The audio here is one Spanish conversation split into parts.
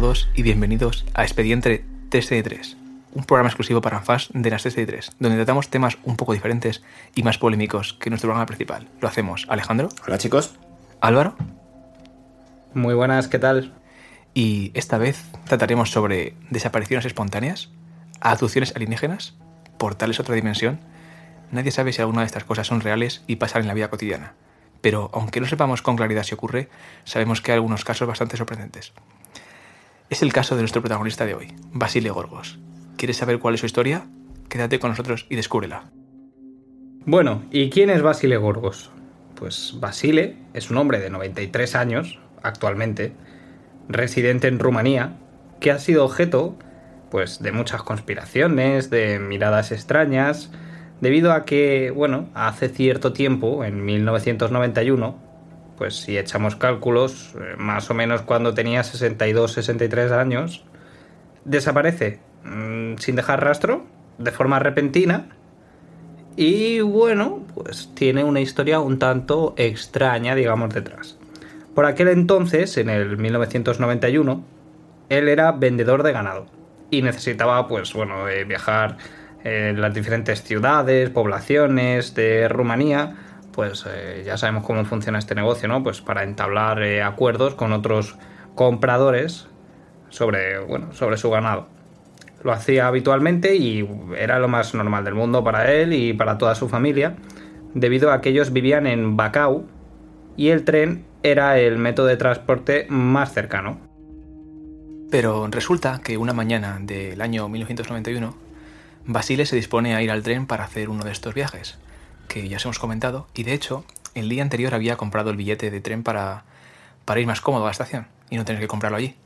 todos y bienvenidos a Expediente 3 un programa exclusivo para fans de las 3 donde tratamos temas un poco diferentes y más polémicos que nuestro programa principal. Lo hacemos Alejandro. Hola chicos. Álvaro. Muy buenas, ¿qué tal? Y esta vez trataremos sobre desapariciones espontáneas, abducciones alienígenas, portales a otra dimensión. Nadie sabe si alguna de estas cosas son reales y pasan en la vida cotidiana pero aunque no sepamos con claridad si ocurre, sabemos que hay algunos casos bastante sorprendentes. Es el caso de nuestro protagonista de hoy, Basile Gorgos. ¿Quieres saber cuál es su historia? Quédate con nosotros y descúbrela. Bueno, ¿y quién es Basile Gorgos? Pues Basile es un hombre de 93 años, actualmente, residente en Rumanía, que ha sido objeto pues de muchas conspiraciones, de miradas extrañas, debido a que, bueno, hace cierto tiempo, en 1991, pues si echamos cálculos, eh, más o menos cuando tenía 62, 63 años, desaparece mm, sin dejar rastro, de forma repentina, y bueno, pues tiene una historia un tanto extraña, digamos, detrás. Por aquel entonces, en el 1991, él era vendedor de ganado y necesitaba, pues bueno, viajar en las diferentes ciudades, poblaciones de Rumanía, pues eh, ya sabemos cómo funciona este negocio, ¿no? Pues para entablar eh, acuerdos con otros compradores sobre, bueno, sobre su ganado. Lo hacía habitualmente y era lo más normal del mundo para él y para toda su familia, debido a que ellos vivían en Bacau y el tren era el método de transporte más cercano. Pero resulta que una mañana del año 1991, Basile se dispone a ir al tren para hacer uno de estos viajes, que ya os hemos comentado, y de hecho, el día anterior había comprado el billete de tren para, para ir más cómodo a la estación y no tener que comprarlo allí.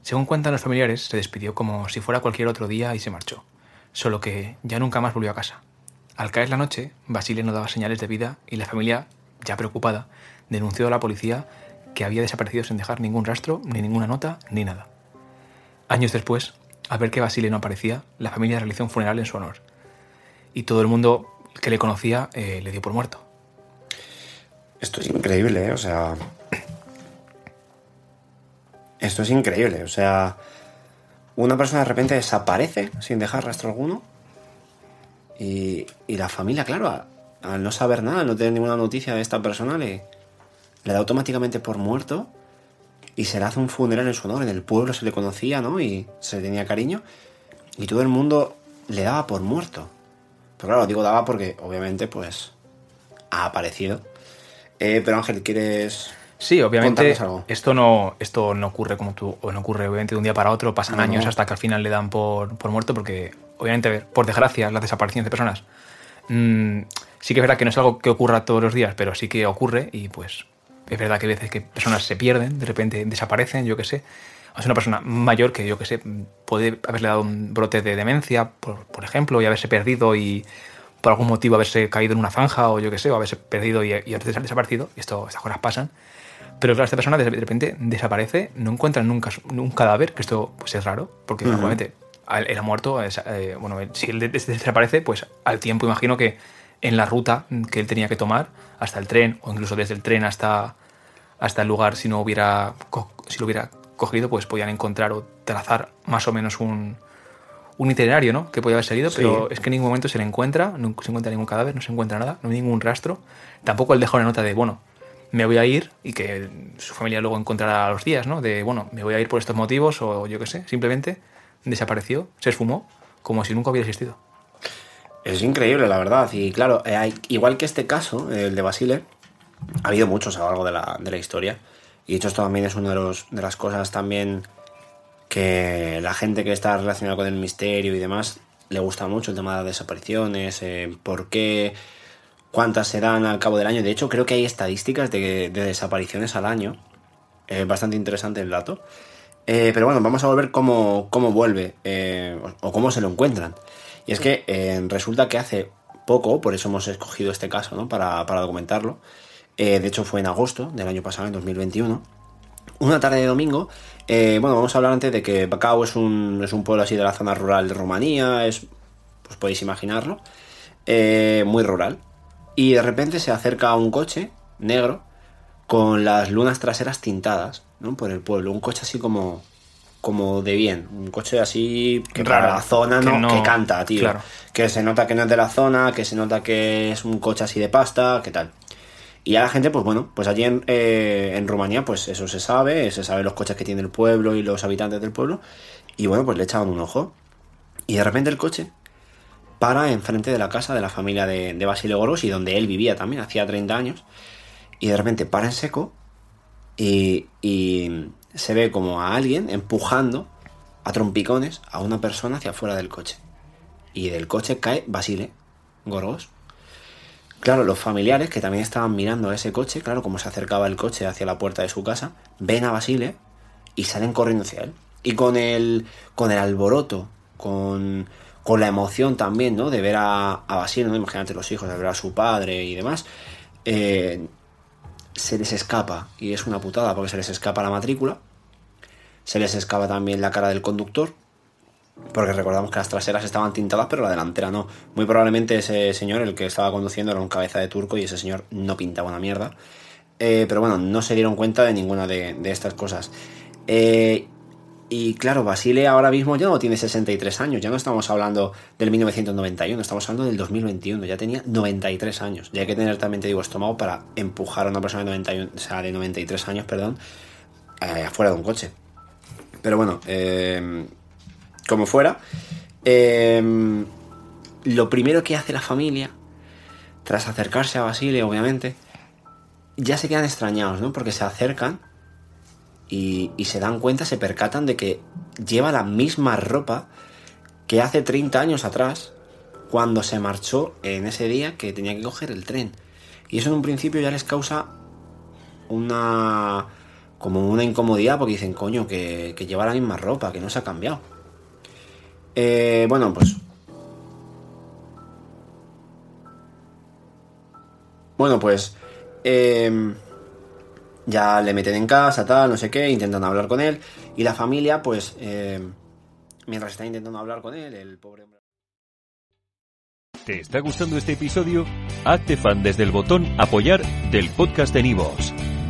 Según cuentan los familiares, se despidió como si fuera cualquier otro día y se marchó, solo que ya nunca más volvió a casa. Al caer la noche, Basile no daba señales de vida y la familia, ya preocupada, denunció a la policía que había desaparecido sin dejar ningún rastro, ni ninguna nota, ni nada. Años después, al ver que Basile no aparecía, la familia realizó un funeral en su honor. Y todo el mundo que le conocía eh, le dio por muerto. Esto es increíble, ¿eh? O sea... Esto es increíble, o sea... Una persona de repente desaparece sin dejar rastro alguno. Y, y la familia, claro, al no saber nada, al no tener ninguna noticia de esta persona, le, le da automáticamente por muerto y se le hace un funeral en su honor. En el pueblo se le conocía, ¿no? Y se le tenía cariño. Y todo el mundo le daba por muerto. Pero claro, digo daba porque obviamente pues ha aparecido. Eh, pero Ángel, ¿quieres Sí, obviamente esto no, esto no ocurre como tú, o no ocurre obviamente de un día para otro, pasan años hasta que al final le dan por, por muerto, porque obviamente, por desgracia, las desapariciones de personas mmm, sí que es verdad que no es algo que ocurra todos los días, pero sí que ocurre y pues es verdad que a veces que personas se pierden, de repente desaparecen, yo qué sé. Es una persona mayor que, yo qué sé, puede haberle dado un brote de demencia, por, por, ejemplo, y haberse perdido y por algún motivo haberse caído en una zanja o yo qué sé, o haberse perdido y, y haberse desaparecido. Y esto, estas cosas pasan. Pero claro, esta persona de repente desaparece, no encuentran nunca un cadáver, que esto pues es raro, porque uh -huh. normalmente era muerto, eh, bueno, si él desaparece, pues al tiempo imagino que en la ruta que él tenía que tomar hasta el tren o incluso desde el tren hasta, hasta el lugar si no hubiera si lo hubiera cogido pues podían encontrar o trazar más o menos un, un itinerario ¿no? que podía haber seguido sí. pero es que en ningún momento se le encuentra no se encuentra ningún cadáver no se encuentra nada no hay ningún rastro tampoco él dejó una nota de bueno me voy a ir y que su familia luego encontrará a los días no de bueno me voy a ir por estos motivos o yo qué sé simplemente desapareció se esfumó como si nunca hubiera existido es increíble, la verdad. Y claro, eh, igual que este caso, el de Basile, ha habido muchos a lo largo de la, de la historia. Y esto también es una de, los, de las cosas también que la gente que está relacionada con el misterio y demás le gusta mucho el tema de las desapariciones, eh, por qué, cuántas se dan al cabo del año. De hecho, creo que hay estadísticas de, de desapariciones al año. Eh, bastante interesante el dato. Eh, pero bueno, vamos a volver cómo, cómo vuelve eh, o cómo se lo encuentran. Y es que resulta que hace poco, por eso hemos escogido este caso ¿no? para, para, documentarlo, eh, de hecho fue en agosto del año pasado, en 2021, una tarde de domingo, eh, bueno, vamos a hablar antes de que Bacau es un, es un pueblo así de la zona rural de Rumanía, es, pues podéis imaginarlo, eh, muy rural, y de repente se acerca un coche negro con las lunas traseras tintadas ¿no? por el pueblo, un coche así como como de bien. Un coche así que para la zona que no, no- que canta, tío. claro. Que se nota que no es de la zona, que se nota que es un coche así de pasta, que tal. Y a la gente, pues bueno, pues allí en, eh, en Rumanía, pues eso se sabe, se sabe los coches que tiene el pueblo y los habitantes del pueblo. Y bueno, pues le echaban un ojo. Y de repente el coche para enfrente de la casa de la familia de, de Basile Goros y donde él vivía también, hacía 30 años. Y de repente para en seco y, y se ve como a alguien empujando a trompicones a una persona hacia afuera del coche. Y del coche cae Basile Gorgos. Claro, los familiares que también estaban mirando a ese coche, claro, como se acercaba el coche hacia la puerta de su casa, ven a Basile y salen corriendo hacia él. Y con el, con el alboroto, con, con la emoción también, ¿no? De ver a, Basile, ¿no? Imagínate los hijos, de ver a su padre y demás. eh, se les escapa, y es una putada porque se les escapa la matrícula, se les escapa también la cara del conductor, porque recordamos que las traseras estaban tintadas, pero la delantera no. Muy probablemente ese señor, el que estaba conduciendo, era un cabeza de turco y ese señor no pintaba una mierda. Eh, pero bueno, no se dieron cuenta de ninguna de, estas cosas. Eh, y claro, Basile ahora mismo ya no tiene 63 años, ya no estamos hablando del 1991, estamos hablando del 2021, ya tenía 93 años. Ya hay que tener también, te digo, estómago para empujar a una persona de, 91, o sea, de 93 años, perdón, eh, afuera de un coche. Pero bueno, eh, como fuera, eh, lo primero que hace la familia, tras acercarse a Basile, obviamente, ya se quedan extrañados, ¿no? Porque se acercan y, se dan cuenta, se percatan de que lleva la misma ropa que hace 30 años atrás, cuando se marchó en ese día que tenía que coger el tren. Y eso en un principio ya les causa una como una incomodidad porque dicen, coño, que lleva la misma ropa, que no se ha cambiado. Eh, bueno, pues... Bueno, pues... eh, ya le meten en casa, tal, no sé qué, intentan hablar con él. Y la familia, pues... eh, mientras está intentando hablar con él, el pobre hombre... ¿Te está gustando este episodio? Hazte fan desde el botón Apoyar del podcast de Nivos.